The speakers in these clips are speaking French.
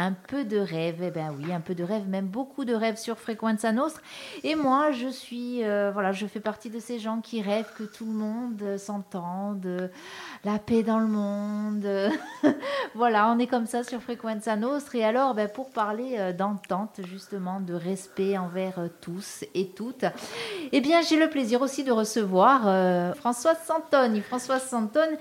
un peu de rêve. Eh ben oui, un peu de rêve, même beaucoup de rêves sur Frequenza Nostra. Et moi, je suis, euh, voilà, je fais partie de ces gens qui rêvent que tout le monde s'entende, la paix dans le monde. voilà, on est comme ça sur Frequenza Nostra. Et alors, ben, pour parler euh, d'entente, justement, de respect envers euh, tous et toutes, eh bien, j'ai le plaisir aussi de recevoir euh, Françoise Santoni. Françoise Santoni,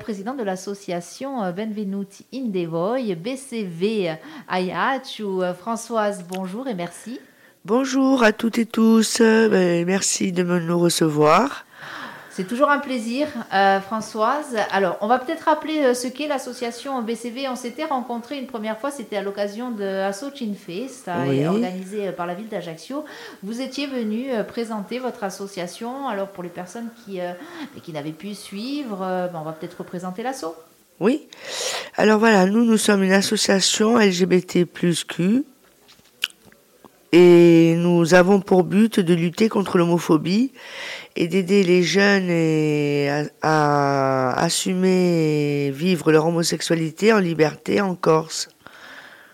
président de l'association Benvenuti in Devoy, BCV ou Françoise, bonjour et merci. Bonjour à toutes et tous, ben, merci de nous recevoir. C'est toujours un plaisir, euh, Françoise. Alors, on va peut-être rappeler euh, ce qu'est l'association BCV. On s'était rencontrés une première fois, c'était à l'occasion de Asso Fest, euh, organisé par la ville d'Ajaccio. Vous étiez venu présenter votre association. Alors, pour les personnes qui, qui n'avaient pu suivre, ben, on va peut-être représenter l'asso. Oui. Alors voilà, nous, nous sommes une association LGBT plus Q et nous avons pour but de lutter contre l'homophobie et d'aider les jeunes à, assumer vivre leur homosexualité en liberté en Corse.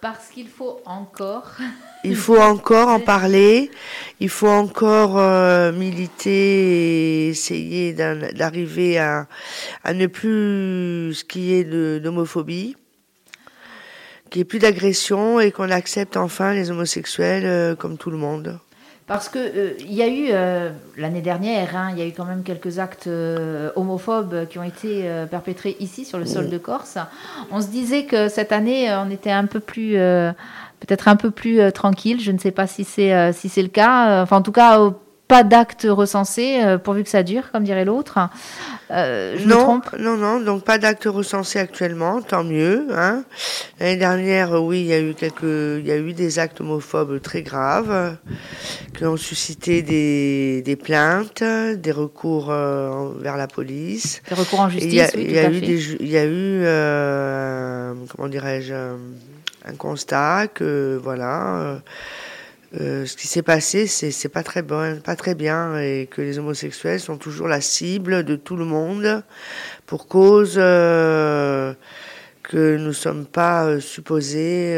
Parce qu'il faut encore. Il faut encore en parler, il faut encore euh, militer et essayer d'arriver à, à ne plus ce qui est d'homophobie qu'il n'y ait plus d'agression et qu'on accepte enfin les homosexuels euh, comme tout le monde. Parce que euh, y a eu euh, l'année dernière, hein, il y a eu quand même quelques actes homophobes qui ont été perpétrés ici sur le sol de Corse. On se disait que cette année, on était un peu plus, peut-être un peu plus tranquille. Je ne sais pas si c'est si c'est le cas. Enfin, en tout cas pas d'actes recensés, euh, pourvu que ça dure, comme dirait l'autre. Euh, je non, me trompe Non, non, donc pas d'actes recensés actuellement, tant mieux. Hein. L'année dernière, oui, il y a eu quelques, il y a eu des actes homophobes très graves qui ont suscité des, des plaintes, des recours euh, vers la police. Des recours en justice. Il y a, eu des, il y a eu, comment dirais-je, un constat que voilà euh, ce qui s'est passé, c'est pas très bon, pas très bien, et que les homosexuels sont toujours la cible de tout le monde pour cause euh, que nous sommes pas euh, supposés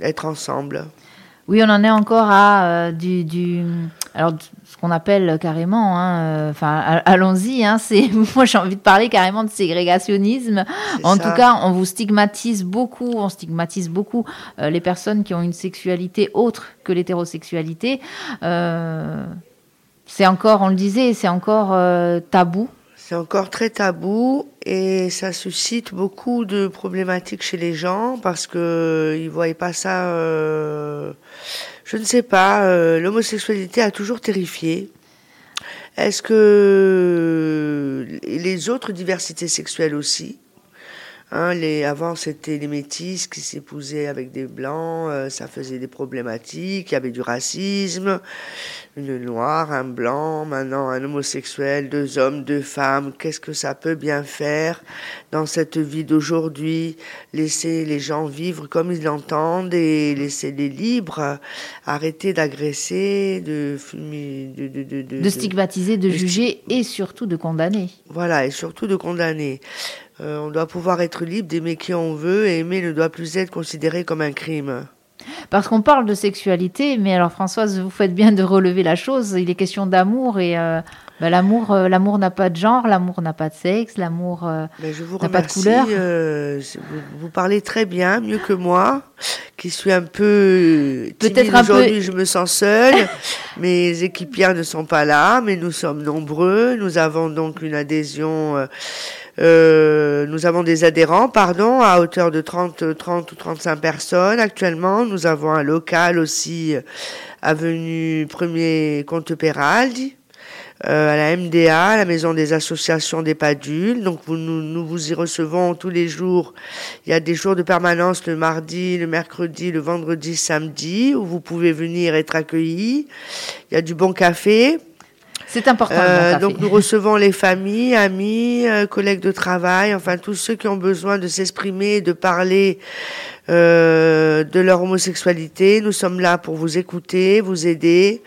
être ensemble. Oui, on en est encore à du, du, alors ce qu'on appelle carrément, hein, euh, enfin allons-y, hein, c'est moi j'ai envie de parler carrément de ségrégationnisme. En tout cas, on vous stigmatise beaucoup, on stigmatise beaucoup euh, les personnes qui ont une sexualité autre que l'hétérosexualité. Euh, c'est encore, on le disait, c'est encore tabou. C'est encore très tabou et ça suscite beaucoup de problématiques chez les gens parce que ils voyaient pas ça je ne sais pas, euh, l'homosexualité a toujours terrifié. Est-ce que les autres diversités sexuelles aussi Hein, les, avant, c'était les métis qui s'épousaient avec des blancs, euh, ça faisait des problématiques, il y avait du racisme, une noire, un blanc, maintenant un homosexuel, deux hommes, deux femmes, qu'est-ce que ça peut bien faire dans cette vie d'aujourd'hui? Laisser les gens vivre comme ils l'entendent et laisser les libres, arrêter d'agresser, de, de, de, de, de, stigmatiser, de, juger et surtout de condamner. Voilà, et surtout de condamner. Euh, on doit pouvoir être libre d'aimer qui on veut et aimer ne doit plus être considéré comme un crime. Parce qu'on parle de sexualité, mais alors Françoise, vous faites bien de relever la chose. Il est question d'amour et euh, bah, l'amour, euh, l'amour n'a pas de genre, l'amour n'a pas de sexe, l'amour n'a pas de couleur. vous, vous, parlez très bien, mieux que moi, qui suis un peu peut-être aujourd'hui. Je me sens seule. Mes équipières ne sont pas là, mais nous sommes nombreux. Nous avons donc une adhésion euh, nous avons des adhérents, pardon, à hauteur de 30, 30 ou 35 personnes actuellement. Nous avons un local aussi, euh, avenue Premier Comte Peraldi, euh, à la MDA, la Maison des Associations des Padules. Donc nous, nous vous y recevons tous les jours. Il y a des jours de permanence le mardi, le mercredi, le vendredi, samedi, où vous pouvez venir être accueillis. Il y a du bon café. C'est important. Euh, donc nous recevons les familles, amis, euh, collègues de travail, enfin tous ceux qui ont besoin de s'exprimer, de parler euh, de leur homosexualité. Nous sommes là pour vous écouter, vous aider.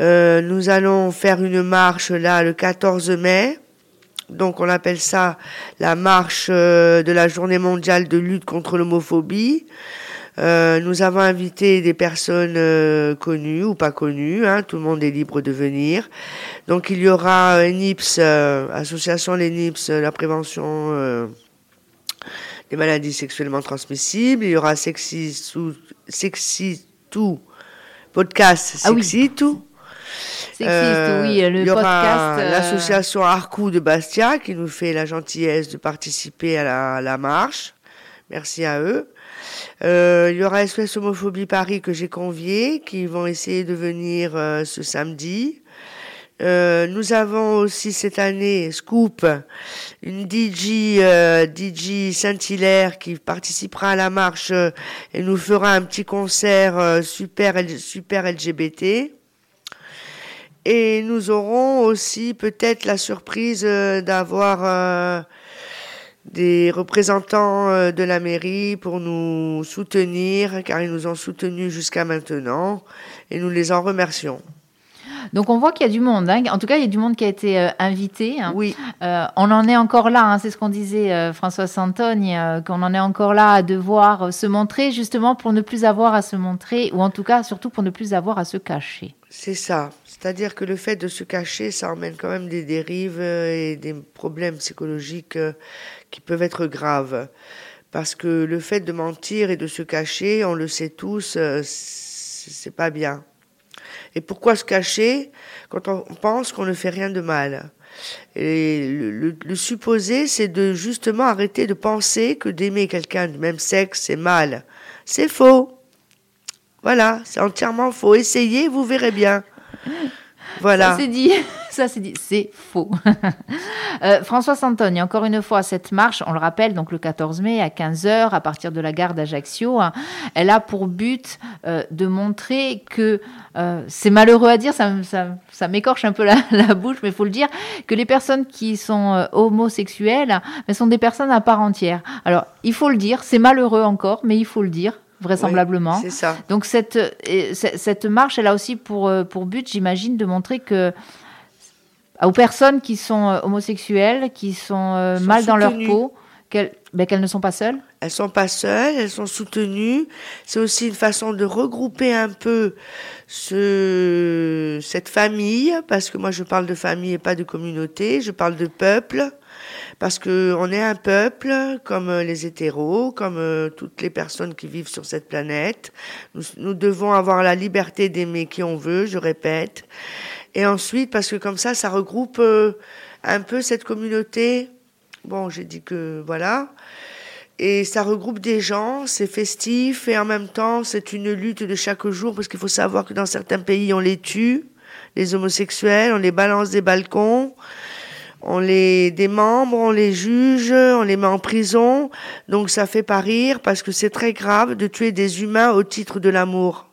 nous allons faire une marche là le 14 mai Donc on appelle ça la marche de la journée mondiale de lutte contre l'homophobie. Euh, nous avons invité des personnes euh, connues ou pas connues, hein, tout le monde est libre de venir. Donc il y aura euh, NIPS, association les NIPS, la prévention des maladies sexuellement transmissibles. Il y aura Sexy, Sexy Tout, podcast Ah oui. Sexy Tout. Oui, le il y aura podcast. euh, l'association Arcou de Bastia qui nous fait la gentillesse de participer à la, la marche. Merci à eux. Euh, il y aura Espèce Homophobie Paris que j'ai convié, qui vont essayer de venir euh, ce samedi. Euh, nous avons aussi cette année Scoop, une DJ, euh, DJ Saint-Hilaire qui participera à la marche et nous fera un petit concert super, super LGBT. Et nous aurons aussi peut-être la surprise d'avoir des représentants euh, de la mairie pour nous soutenir, car ils nous ont soutenus jusqu'à maintenant, et nous les en remercions. Donc on voit qu'il y a du monde. hein. En tout cas, il y a du monde qui a été euh, invité. hein. Oui, Euh, on en est encore là, hein, c'est ce qu'on disait euh, François Santogne, euh, qu'on en est encore là à devoir se montrer justement pour ne plus avoir à se montrer, ou en tout cas surtout pour ne plus avoir à se cacher. c'est ça. C'est-à-dire que le fait de se cacher, ça emmène quand même des dérives euh, et des problèmes psychologiques euh, qui peuvent être graves. Parce que le fait de mentir et de se cacher, on le sait tous, euh, c'est pas bien. Et pourquoi se cacher? Quand on pense qu'on ne fait rien de mal Et le, le- le supposé, c'est de justement arrêter de penser que d'aimer quelqu'un du même sexe, c'est mal. C'est faux. Voilà, c'est entièrement faux. Essayez, vous verrez bien. Voilà. Ça c'est dit, ça c'est dit, c'est faux. Euh, François Santogne, encore une fois, cette marche, on le rappelle, donc le 14 mai à 15h à partir de la gare d'Ajaccio, hein, elle a pour but euh, de montrer que euh, c'est malheureux à dire, ça, m'écorche un peu la, bouche, mais il faut le dire, que les personnes qui sont homosexuelles mais sont des personnes à part entière. Alors, il faut le dire, c'est malheureux encore, mais il faut le dire, vraisemblablement. Oui, c'est ça. Donc cette, cette marche, elle a aussi pour, euh, pour but, j'imagine, de montrer que aux personnes qui sont euh, homosexuelles, qui sont, euh, Sont mal dans leur peau, qu'elles ben, qu'elles ne sont pas seules. Elles sont pas seules, elles sont soutenues. C'est aussi une façon de regrouper un peu ce, cette famille, parce que moi je parle de famille et pas de communauté, je parle de peuple, parce que on est un peuple comme euh, les hétéros, comme euh, toutes les personnes qui vivent sur cette planète. Nous, devons avoir la liberté d'aimer qui on veut, je répète. Et ensuite, parce que comme ça, ça regroupe euh, un peu cette communauté. Bon, j'ai dit que voilà. Et ça regroupe des gens, c'est festif et en même temps c'est une lutte de chaque jour parce qu'il faut savoir que dans certains pays on les tue, les homosexuels, on les balance des balcons, on les démembre, on les juge, on les met en prison. Donc ça fait pas rire parce que c'est très grave de tuer des humains au titre de l'amour.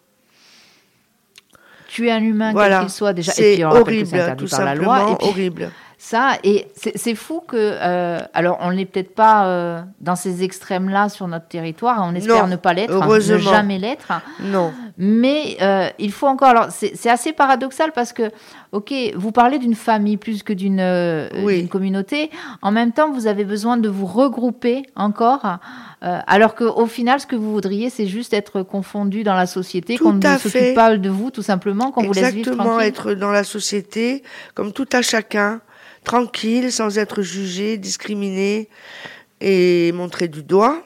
Tuer un humain, Voilà, quel qu'il soit, déjà. C'est horrible, tout par la simplement loi. Et puis, horrible. Ça, et c'est fou que. euh, alors, on n'est peut-être pas euh, dans ces extrêmes-là sur notre territoire. On espère Non, ne pas l'être, hein, ne jamais l'être. Non. Mais euh, il faut encore. Alors, c'est assez paradoxal parce que, ok, vous parlez d'une famille plus que d'une euh, Oui. communauté. En même temps, vous avez besoin de vous regrouper encore. euh, alors qu'au final, ce que vous voudriez, c'est juste être confondu dans la société, qu'on ne s'occupe pas de vous, tout simplement, qu'on vous laisse vivre Exactement, tranquille. être dans la société comme tout à chacun, tranquille, sans être jugé, discriminé et montré du doigt.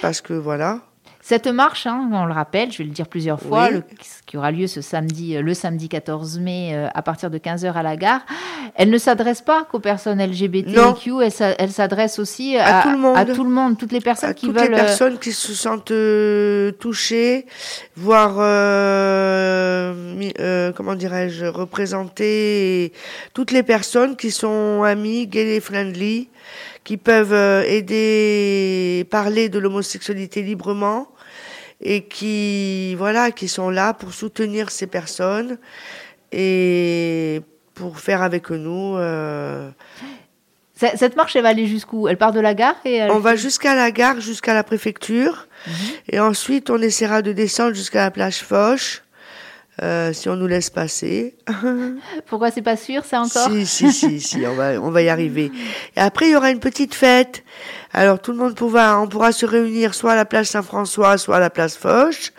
Parce que voilà. Cette marche, hein, on le rappelle, je vais le dire plusieurs fois, Oui. le- qui aura lieu ce samedi, euh, le samedi 14 mai euh, à partir de 15h à la gare, elle ne s'adresse pas qu'aux personnes LGBTQ, elle, s'a- elle s'adresse aussi À à, tout le monde. à tout le monde, toutes les personnes à qui toutes veulent. les euh, personnes qui se sentent euh, touchées, voire euh, comment dirais-je, représentées, et toutes les personnes qui sont amies, gay et friendly, qui peuvent aider, parler de l'homosexualité librement et qui voilà, qui sont là pour soutenir ces personnes et pour faire avec nous. euh, Cette marche, elle va aller jusqu'où? Elle part de la gare et elle- on va jusqu'à la gare, jusqu'à la préfecture. Et ensuite, on essaiera de descendre jusqu'à la plage Foch. Euh, si on nous laisse passer. Pourquoi c'est pas sûr, ça encore Si, si, si, si, on va, on va y arriver. Et après, il y aura une petite fête. Alors, tout le monde pourra, on pourra se réunir soit à la place Saint-François, soit à la place Foch,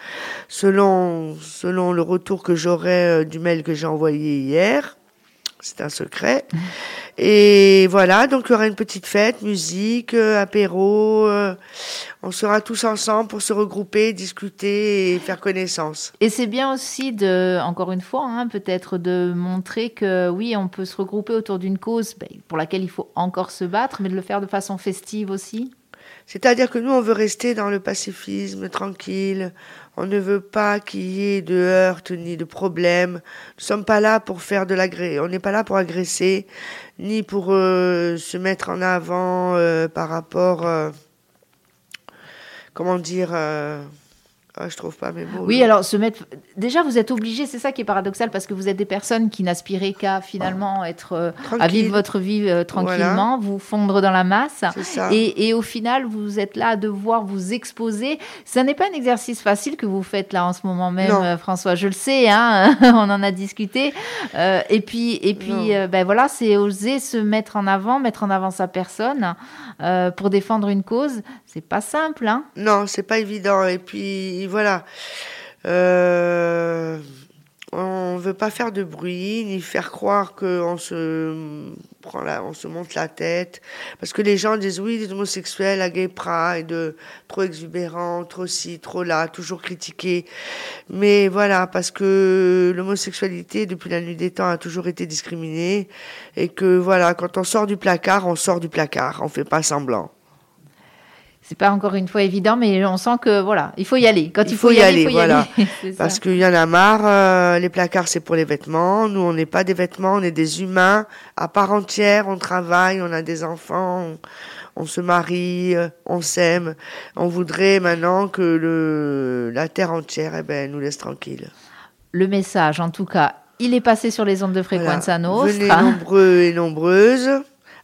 selon, selon le retour que j'aurai euh, du mail que j'ai envoyé hier. C'est un secret. Et voilà, donc il y aura une petite fête, musique, euh, apéro. euh, on sera tous ensemble pour se regrouper, discuter et faire connaissance. Et c'est bien aussi de, encore une fois, hein, peut-être de montrer que oui, on peut se regrouper autour d'une cause ben, pour laquelle il faut encore se battre, mais de le faire de façon festive aussi. C'est-à-dire que nous, on veut rester dans le pacifisme, tranquille. On ne veut pas qu'il y ait de heurts ni de problèmes. Nous sommes pas là pour faire de l'agré. On n'est pas là pour agresser, ni pour euh, se mettre en avant euh, par rapport, euh, comment dire, ah, je trouve pas mes mots. Oui, là. alors se mettre. Déjà, vous êtes obligés, c'est ça qui est paradoxal, parce que vous êtes des personnes qui n'aspiraient qu'à finalement être. euh, à vivre votre vie euh, tranquillement, vous fondre dans la masse. Et, et au final, vous êtes là à devoir vous exposer. Ce n'est pas un exercice facile que vous faites là en ce moment même, euh, François. Je le sais, hein, on en a discuté. Et puis, et puis ben voilà, c'est oser se mettre en avant, mettre en avant sa personne pour défendre une cause. C'est pas simple, hein. Non, c'est pas évident. Et puis voilà, euh, on veut pas faire de bruit ni faire croire qu'on se la, monte la tête, parce que les gens disent oui, les homosexuels à gay pride, trop exubérants, trop ci, trop là, toujours critiqués. Mais voilà, parce que l'homosexualité depuis la nuit des temps a toujours été discriminée et que voilà, quand on sort du placard, on sort du placard, on fait pas semblant. C'est pas encore une fois évident, mais on sent que voilà, il faut y aller. Quand il, Il faut y aller, il faut y voilà. aller. Parce qu'il y en a marre, euh, les placards c'est pour les vêtements, nous on n'est pas des vêtements, on est des humains à part entière, on travaille, on a des enfants, on, on se marie, euh, on s'aime. On voudrait maintenant que le, la terre entière eh ben, nous laisse tranquille. Le message, en tout cas, il est passé sur les ondes de fréquence à Venez Nostra. nombreux et nombreuses.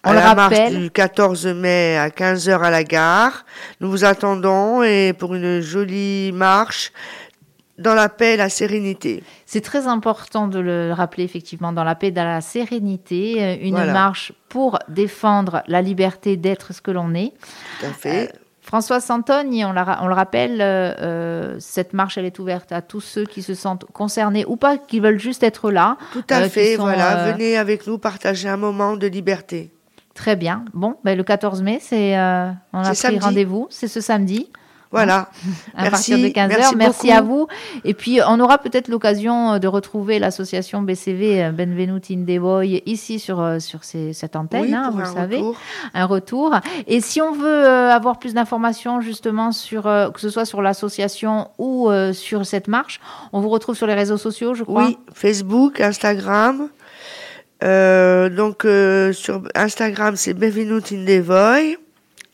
On à la marche du 14 mai à 15h à la gare. Nous vous attendons et pour une jolie marche dans la paix et la sérénité. C'est très important de le rappeler effectivement dans la paix, dans la sérénité, euh, une Voilà. marche pour défendre la liberté d'être ce que l'on est. Tout à fait. François Santoni, on, le rappelle, euh, euh, cette marche elle est ouverte à tous ceux qui se sentent concernés ou pas, qui veulent juste être là. Tout à euh, fait, sont, voilà. euh, Venez avec nous partager un moment de liberté. Très bien. Bon, ben, le 14 mai, c'est euh, on a pris rendez-vous, c'est ce samedi. Voilà. à Merci, partir de 15h. merci à vous. Et puis, on aura peut-être l'occasion euh, de retrouver l'association BCV euh, Benvenuti in the Boy ici sur, euh, sur ces- cette antenne, Oui, hein, vous le savez. retour. Un retour. Et si on veut euh, avoir plus d'informations justement sur, euh, que ce soit sur l'association ou euh, sur cette marche, on vous retrouve sur les réseaux sociaux, je crois. Oui, Facebook, Instagram. Euh, donc euh, sur Instagram c'est Benvenuti in Devoy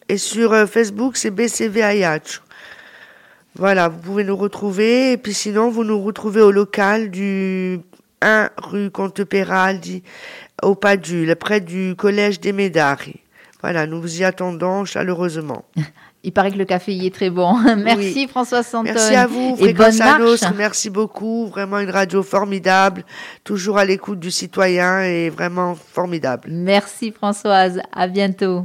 et sur euh, Facebook c'est BCV Ayach. Voilà, vous pouvez nous retrouver et puis sinon vous nous retrouvez au local du 1 rue Comte Peraldi au Padule, près du collège des Médari. Voilà, nous vous y attendons chaleureusement. Il paraît que le café y est très bon. Merci François Santone. Merci à vous, Fréquence à. Nostre, merci beaucoup. Vraiment une radio formidable, toujours à l'écoute du citoyen et vraiment formidable. Merci Françoise. À bientôt.